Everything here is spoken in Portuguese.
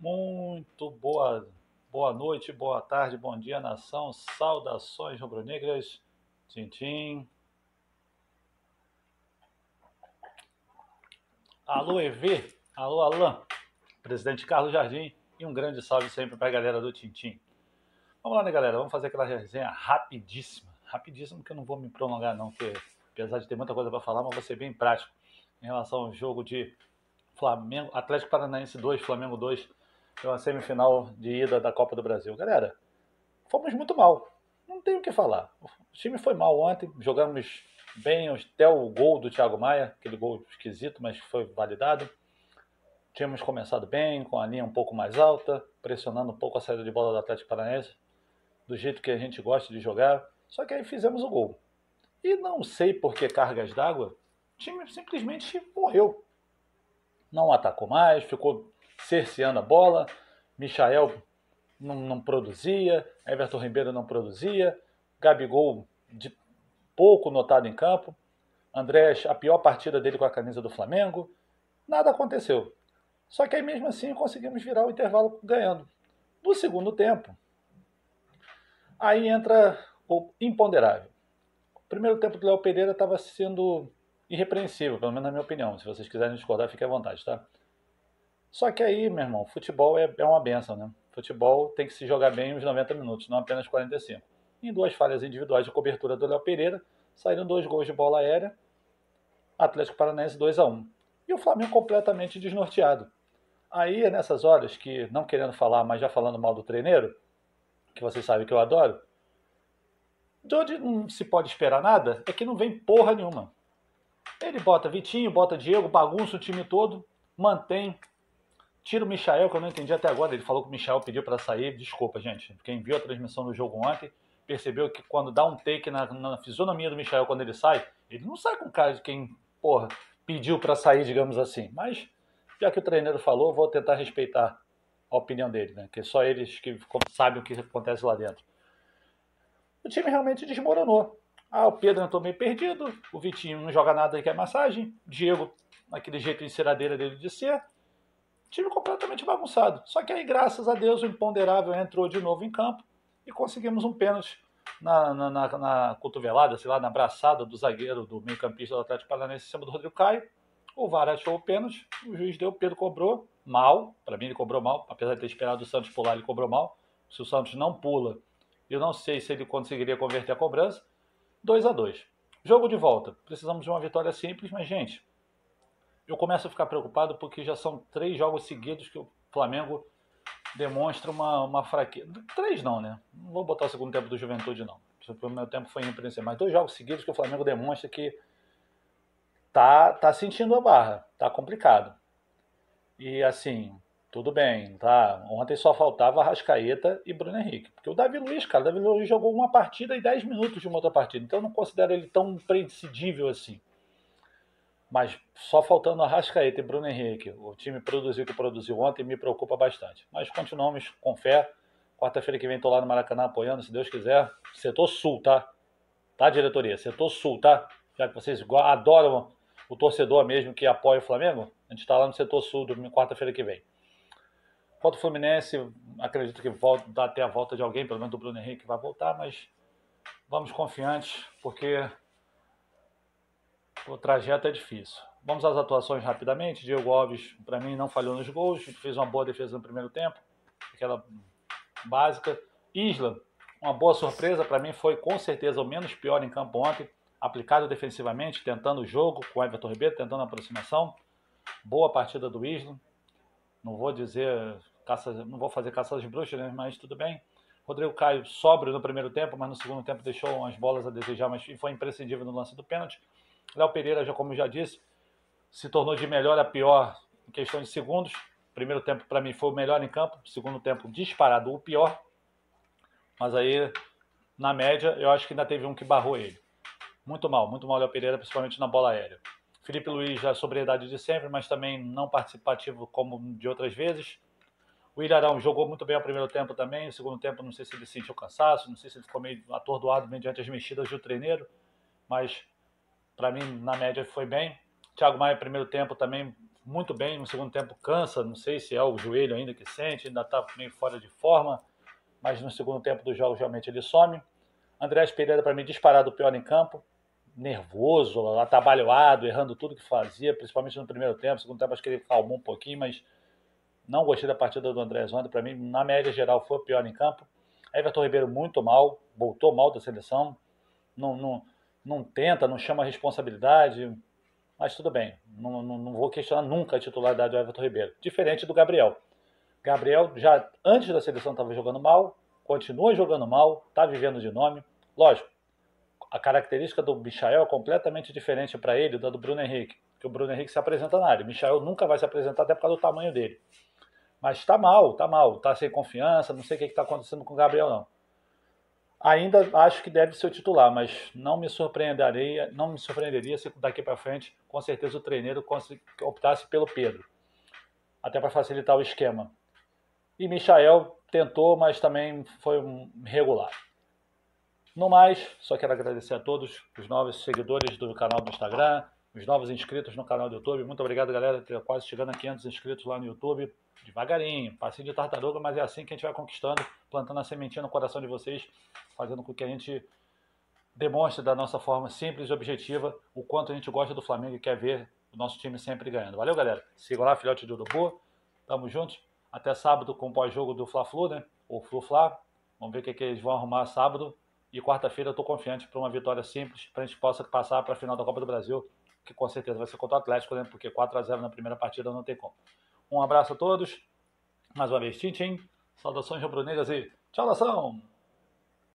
Muito boa, boa noite, boa tarde, bom dia, nação. Saudações rubro-negras. Tintim. Alô, EV. Alô, Alain. Presidente Carlos Jardim. E um grande salve sempre para a galera do Tintim. Vamos lá, né, galera? Vamos fazer aquela resenha rapidíssima. Rapidíssima, que eu não vou me prolongar, não, porque apesar de ter muita coisa para falar, mas vou ser bem prático em relação ao jogo de Flamengo, Atlético Paranaense 2, Flamengo 2 uma semifinal de ida da Copa do Brasil. Galera, fomos muito mal. Não tem o que falar. O time foi mal ontem, jogamos bem até o gol do Thiago Maia, aquele gol esquisito, mas foi validado. Tínhamos começado bem, com a linha um pouco mais alta, pressionando um pouco a saída de bola do Atlético Paranaense, do jeito que a gente gosta de jogar. Só que aí fizemos o gol. E não sei por que cargas d'água, o time simplesmente morreu. Não atacou mais, ficou cerceando a bola. Michael não, não produzia, Everton Ribeiro não produzia, Gabigol de pouco notado em campo, Andrés, a pior partida dele com a camisa do Flamengo. Nada aconteceu. Só que aí mesmo assim conseguimos virar o intervalo ganhando. No segundo tempo, aí entra o imponderável. O primeiro tempo do Léo Pereira estava sendo irrepreensível, pelo menos na minha opinião. Se vocês quiserem discordar, fiquem à vontade, tá? Só que aí, meu irmão, futebol é, é uma benção, né? Futebol tem que se jogar bem os 90 minutos, não apenas 45. Em duas falhas individuais de cobertura do Léo Pereira, saíram dois gols de bola aérea, Atlético Paranaense 2 a 1 E o Flamengo completamente desnorteado. Aí é nessas horas que, não querendo falar, mas já falando mal do treineiro, que vocês sabem que eu adoro, de onde não se pode esperar nada é que não vem porra nenhuma. Ele bota Vitinho, bota Diego, bagunça o time todo, mantém Tira o Michael, que eu não entendi até agora. Ele falou que o Michael pediu para sair. Desculpa, gente. Quem viu a transmissão do jogo ontem percebeu que quando dá um take na, na fisionomia do Michael quando ele sai, ele não sai com cara de quem, porra, pediu para sair, digamos assim. Mas, já que o treinador falou, vou tentar respeitar a opinião dele, né? Que só eles que sabem o que acontece lá dentro. O time realmente desmoronou. Ah, o Pedro entrou meio perdido, o Vitinho não joga nada e quer massagem, Diego, aquele jeito enceradeira dele de ser, time completamente bagunçado. Só que aí, graças a Deus, o imponderável entrou de novo em campo e conseguimos um pênalti na, na, na, na cotovelada, sei lá, na braçada do zagueiro, do meio-campista do Atlético Paranaense em cima do Rodrigo Caio. O VAR achou o pênalti, o juiz deu, o Pedro cobrou mal. Para mim, ele cobrou mal, apesar de ter esperado o Santos pular, ele cobrou mal. Se o Santos não pula, eu não sei se ele conseguiria converter a cobrança. 2 a 2 Jogo de volta. Precisamos de uma vitória simples, mas, gente, eu começo a ficar preocupado porque já são três jogos seguidos que o Flamengo demonstra uma, uma fraqueza. Três não, né? Não vou botar o segundo tempo do Juventude, não. O meu tempo foi impreensível. Mas dois jogos seguidos que o Flamengo demonstra que tá, tá sentindo a barra. Tá complicado. E assim, tudo bem, tá? Ontem só faltava Rascaeta e Bruno Henrique. Porque o Davi Luiz, cara, o Davi Luiz jogou uma partida e dez minutos de uma outra partida. Então eu não considero ele tão imprescindível assim. Mas só faltando Arrascaeta e Bruno Henrique, o time produziu o que produziu ontem me preocupa bastante. Mas continuamos com fé. Quarta-feira que vem estou lá no Maracanã apoiando, se Deus quiser. Setor Sul, tá? Tá, diretoria? Setor Sul, tá? Já que vocês adoram o torcedor mesmo que apoia o Flamengo, a gente está lá no Setor Sul, quarta-feira que vem. Quanto o Fluminense, acredito que volta, dá até a volta de alguém, pelo menos do Bruno Henrique vai voltar, mas vamos confiantes, porque o trajeto é difícil. Vamos às atuações rapidamente. Diego Alves, para mim, não falhou nos gols, fez uma boa defesa no primeiro tempo, aquela básica. Isla, uma boa surpresa, para mim foi com certeza o menos pior em campo ontem, aplicado defensivamente, tentando o jogo com Everton Ribeiro, tentando a aproximação. Boa partida do Isla. Não vou dizer caça, não vou fazer caça às bruxas, né? mas tudo bem. Rodrigo Caio sóbrio no primeiro tempo, mas no segundo tempo deixou umas bolas a desejar, mas foi imprescindível no lance do pênalti. Léo Pereira, já como já disse, se tornou de melhor a pior em questão de segundos. Primeiro tempo para mim foi o melhor em campo, segundo tempo disparado o pior. Mas aí, na média, eu acho que ainda teve um que barrou ele. Muito mal, muito mal Léo Pereira, principalmente na bola aérea. Felipe Luiz já sobriedade de sempre, mas também não participativo como de outras vezes. O Ilharão jogou muito bem o primeiro tempo também. O segundo tempo, não sei se ele sentiu cansaço, não sei se ele ficou meio atordoado mediante as mexidas do treineiro, mas para mim, na média, foi bem. Thiago Maia, primeiro tempo, também muito bem, no segundo tempo cansa, não sei se é o joelho ainda que sente, ainda está meio fora de forma, mas no segundo tempo dos jogos realmente ele some. Andrés Pereira, para mim, disparado pior em campo, nervoso, atabalhoado, errando tudo que fazia, principalmente no primeiro tempo. No segundo tempo acho que ele calmou um pouquinho, mas não gostei da partida do Andrés ontem. Para mim, na média geral, foi o pior em campo. Everton Ribeiro muito mal, voltou mal da seleção, não, não, não tenta, não chama a responsabilidade, mas tudo bem, não, não, não vou questionar nunca a titularidade do Everton Ribeiro. Diferente do Gabriel. Gabriel já antes da seleção estava jogando mal, continua jogando mal, está vivendo de nome. Lógico, a característica do Michael é completamente diferente para ele da do Bruno Henrique, que o Bruno Henrique se apresenta na área. O Michael nunca vai se apresentar até por causa do tamanho dele. Mas está mal, está mal, está sem confiança, não sei o que está acontecendo com o Gabriel, não. Ainda acho que deve ser o titular, mas não me surpreenderia, não me surpreenderia se daqui para frente, com certeza, o treineiro optasse pelo Pedro. Até para facilitar o esquema. E Michael tentou, mas também foi regular. No mais, só quero agradecer a todos os novos seguidores do canal do Instagram, os novos inscritos no canal do YouTube. Muito obrigado, galera. Quase chegando a 500 inscritos lá no YouTube. Devagarinho, passinho de tartaruga, mas é assim que a gente vai conquistando, plantando a sementinha no coração de vocês, fazendo com que a gente demonstre da nossa forma simples e objetiva o quanto a gente gosta do Flamengo e quer ver o nosso time sempre ganhando. Valeu, galera. Siga lá, filhote de urubu. Tamo juntos. Até sábado com o pós-jogo do Fla-Flu, né? Ou Flu-Fla. Vamos ver o que, que eles vão arrumar sábado. E quarta-feira eu tô confiante para uma vitória simples, para a gente possa passar para a final da Copa do Brasil que com certeza vai ser contra o Atlético, né? porque 4 a 0 na primeira partida não tem como. Um abraço a todos, mais uma vez, tchim, tchim. saudações rubro-negras e tchau, nação!